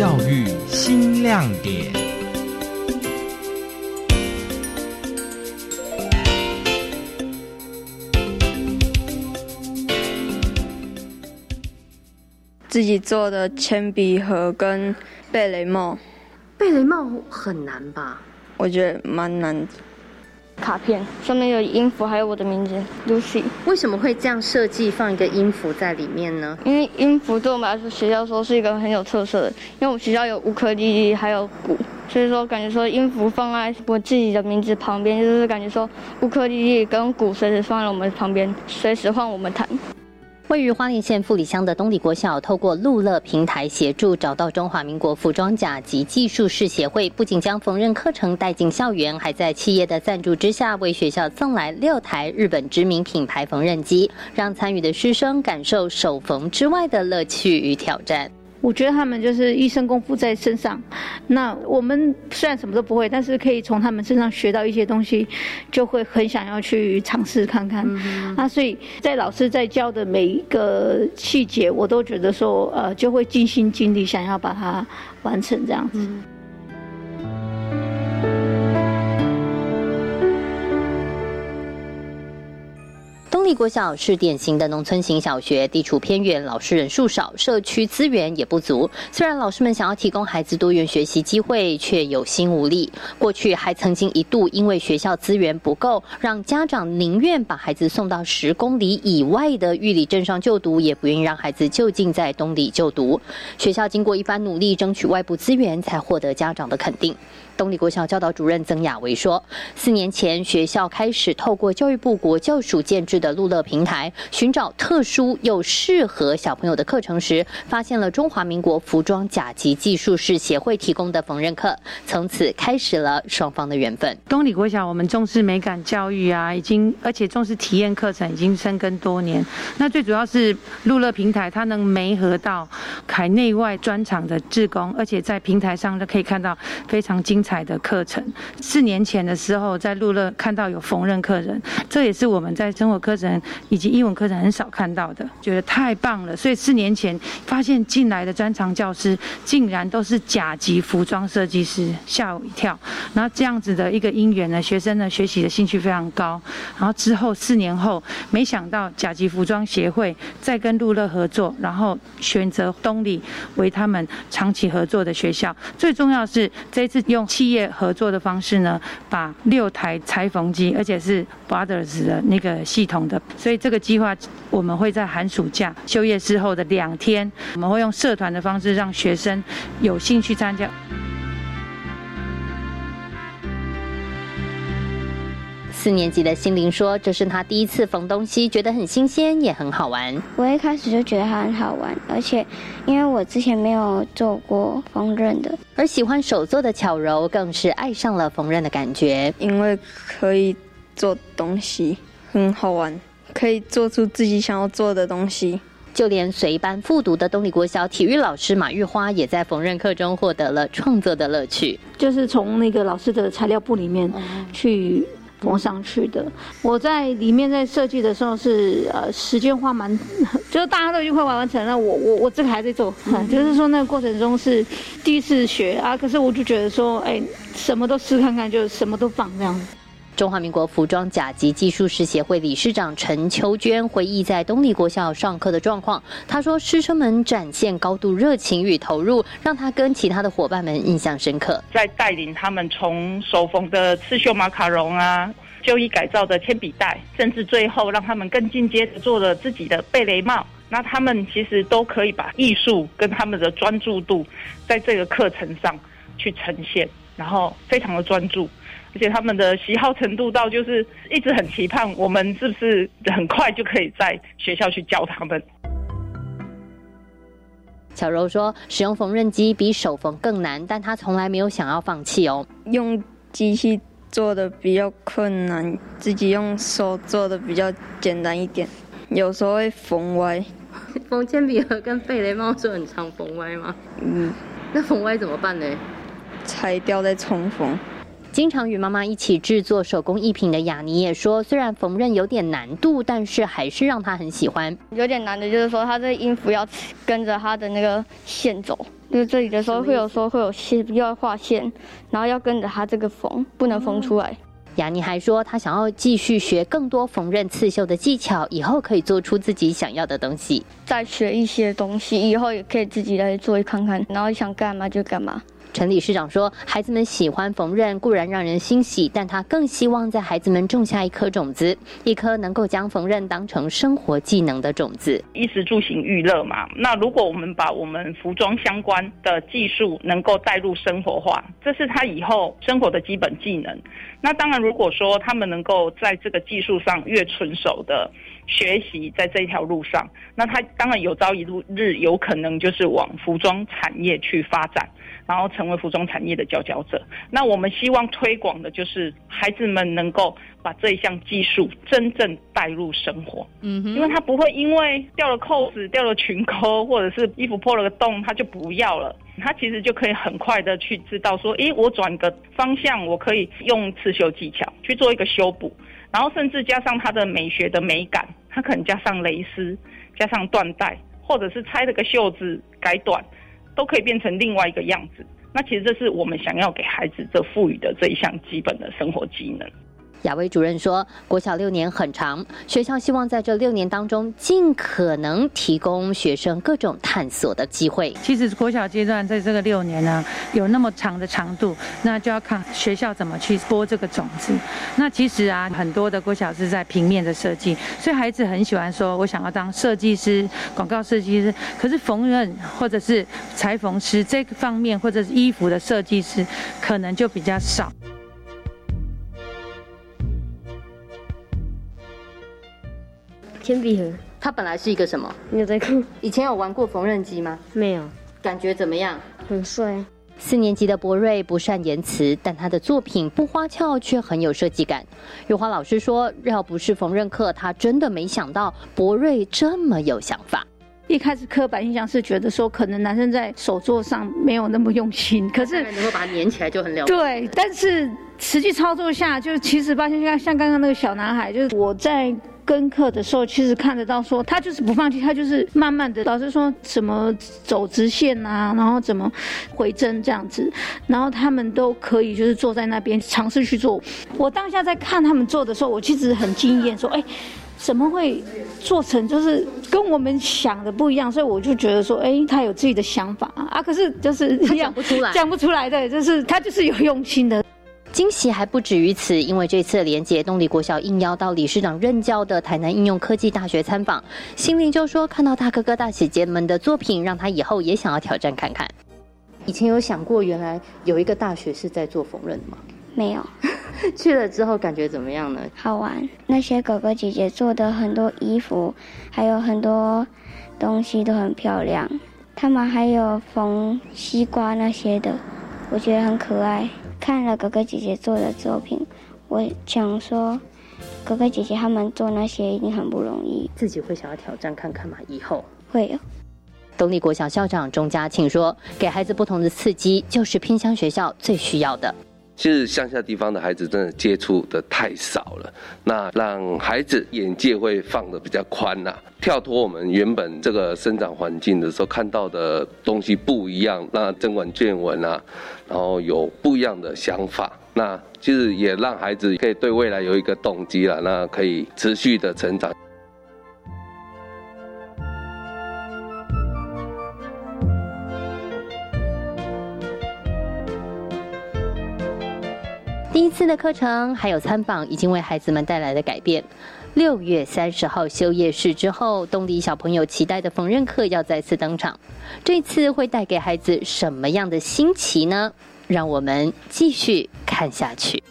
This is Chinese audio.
教育新亮点。自己做的铅笔盒跟贝雷帽，贝雷帽很难吧？我觉得蛮难。卡片上面有音符，还有我的名字 Lucy。为什么会这样设计，放一个音符在里面呢？因为音符对我们来说，学校说是一个很有特色的。因为我们学校有乌克丽丽，还有鼓，所以说感觉说音符放在我自己的名字旁边，就是感觉说乌克丽丽跟鼓随时放在我们旁边，随时换我们弹。位于花莲县富里乡的东里国小，透过路乐平台协助找到中华民国服装甲级技术士协会，不仅将缝纫课程带进校园，还在企业的赞助之下，为学校赠来六台日本知名品牌缝纫机，让参与的师生感受手缝之外的乐趣与挑战。我觉得他们就是一身功夫在身上，那我们虽然什么都不会，但是可以从他们身上学到一些东西，就会很想要去尝试看看。啊，所以在老师在教的每一个细节，我都觉得说，呃，就会尽心尽力想要把它完成这样子。国小是典型的农村型小学，地处偏远，老师人数少，社区资源也不足。虽然老师们想要提供孩子多元学习机会，却有心无力。过去还曾经一度因为学校资源不够，让家长宁愿把孩子送到十公里以外的玉里镇上就读，也不愿意让孩子就近在东里就读。学校经过一番努力，争取外部资源，才获得家长的肯定。东里国小教导主任曾雅维说：“四年前，学校开始透过教育部国教署建制的路乐平台，寻找特殊又适合小朋友的课程时，发现了中华民国服装甲级技术士协会提供的缝纫课，从此开始了双方的缘分。”东里国小我们重视美感教育啊，已经而且重视体验课程，已经深耕多年。那最主要是路乐平台，它能媒合到海内外专场的志工，而且在平台上都可以看到非常精。彩的课程，四年前的时候在路乐看到有缝纫课程，这也是我们在生活课程以及英文课程很少看到的，觉得太棒了。所以四年前发现进来的专长教师竟然都是甲级服装设计师，吓我一跳。然后这样子的一个因缘呢，学生呢学习的兴趣非常高。然后之后四年后，没想到甲级服装协会再跟路乐合作，然后选择东里为他们长期合作的学校。最重要是这次用。企业合作的方式呢，把六台裁缝机，而且是 Brothers 的那个系统的，所以这个计划我们会在寒暑假休业之后的两天，我们会用社团的方式让学生有兴趣参加。四年级的心灵说：“这是他第一次缝东西，觉得很新鲜，也很好玩。我一开始就觉得它很好玩，而且因为我之前没有做过缝纫的，而喜欢手做的巧柔更是爱上了缝纫的感觉，因为可以做东西，很好玩，可以做出自己想要做的东西。就连随班复读的东里国小体育老师马玉花，也在缝纫课中获得了创作的乐趣，就是从那个老师的材料布里面去。”缝上去的，我在里面在设计的时候是呃时间花蛮，就是大家都已经快完完成了，我我我这个还在做，就是说那个过程中是第一次学啊，可是我就觉得说，哎，什么都试看看，就什么都放这样子。中华民国服装甲级技术师协会理事长陈秋娟回忆在东立国校上课的状况。她说：“师生们展现高度热情与投入，让她跟其他的伙伴们印象深刻。在带领他们从手缝的刺绣马卡龙啊，旧衣改造的铅笔袋，甚至最后让他们更进阶的做了自己的贝雷帽。那他们其实都可以把艺术跟他们的专注度在这个课程上去呈现，然后非常的专注。”而且他们的喜好程度到就是一直很期盼，我们是不是很快就可以在学校去教他们？小柔说，使用缝纫机比手缝更难，但她从来没有想要放弃哦。用机器做的比较困难，自己用手做的比较简单一点。有时候会缝歪，缝铅笔盒跟贝雷帽是很常缝歪吗？嗯，那缝歪怎么办呢？拆掉再重缝。经常与妈妈一起制作手工艺品的雅尼也说，虽然缝纫有点难度，但是还是让她很喜欢。有点难的就是说，她这音符要跟着她的那个线走，就是这里的时候会有说会有线，要画线，然后要跟着它这个缝，不能缝出来。雅尼还说，她想要继续学更多缝纫刺绣的技巧，以后可以做出自己想要的东西。再学一些东西，以后也可以自己来做一看看，然后想干嘛就干嘛。陈理事长说：“孩子们喜欢缝纫固然让人欣喜，但他更希望在孩子们种下一颗种子，一颗能够将缝纫当成生活技能的种子。衣食住行娱乐嘛，那如果我们把我们服装相关的技术能够带入生活化，这是他以后生活的基本技能。那当然，如果说他们能够在这个技术上越纯熟的学习，在这一条路上，那他当然有朝一日有可能就是往服装产业去发展。”然后成为服装产业的佼佼者。那我们希望推广的就是孩子们能够把这一项技术真正带入生活。嗯哼，因为他不会因为掉了扣子、掉了裙钩，或者是衣服破了个洞，他就不要了。他其实就可以很快的去知道说，诶，我转个方向，我可以用刺绣技巧去做一个修补，然后甚至加上他的美学的美感，可能加上蕾丝，加上缎带，或者是拆了个袖子改短。都可以变成另外一个样子。那其实这是我们想要给孩子这赋予的这一项基本的生活技能。亚威主任说：“国小六年很长，学校希望在这六年当中，尽可能提供学生各种探索的机会。其实国小阶段在这个六年呢，有那么长的长度，那就要看学校怎么去播这个种子。那其实啊，很多的国小是在平面的设计，所以孩子很喜欢说，我想要当设计师、广告设计师。可是缝纫或者是裁缝师这个方面，或者是衣服的设计师，可能就比较少。”铅笔盒，它本来是一个什么？牛仔裤。以前有玩过缝纫机吗？没有。感觉怎么样？很帅。四年级的博瑞不善言辞，但他的作品不花俏，却很有设计感。玉华老师说，要不是缝纫课，他真的没想到博瑞这么有想法。一开始刻板印象是觉得说，可能男生在手作上没有那么用心，可是能够把它粘起来就很了。对，但是实际操作下，就是其实发现像像刚刚那个小男孩，就是我在。跟课的时候，其实看得到，说他就是不放弃，他就是慢慢的。老师说怎么走直线啊，然后怎么回针这样子，然后他们都可以就是坐在那边尝试去做。我当下在看他们做的时候，我其实很惊艳，说哎，怎么会做成就是跟我们想的不一样？所以我就觉得说，哎，他有自己的想法啊，可是就是讲不出来，讲不出来的，就是他就是有用心的。惊喜还不止于此，因为这次连接东里国小应邀到理事长任教的台南应用科技大学参访，心灵就说看到大哥哥大姐姐们的作品，让他以后也想要挑战看看。以前有想过，原来有一个大学是在做缝纫的吗？没有。去了之后感觉怎么样呢？好玩，那些哥哥姐姐做的很多衣服，还有很多东西都很漂亮。他们还有缝西瓜那些的，我觉得很可爱。看了哥哥姐姐做的作品，我想说，哥哥姐姐他们做那些一定很不容易。自己会想要挑战看看吗？以后会有。东立国小校长钟嘉庆说：“给孩子不同的刺激，就是偏乡学校最需要的。”其实乡下地方的孩子真的接触的太少了，那让孩子眼界会放的比较宽呐，跳脱我们原本这个生长环境的时候看到的东西不一样，那增广见闻啊，然后有不一样的想法，那其实也让孩子可以对未来有一个动机了，那可以持续的成长。第一次的课程还有参访，已经为孩子们带来了改变。六月三十号休夜市之后，东迪小朋友期待的缝纫课要再次登场。这次会带给孩子什么样的新奇呢？让我们继续看下去。